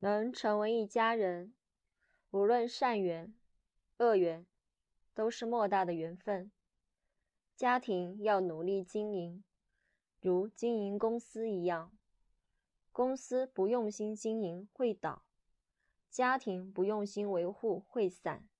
能成为一家人无论善缘恶缘都是莫大的缘分。家庭要努力经营如经营公司一样。公司不用心经营会倒家庭不用心维护会散。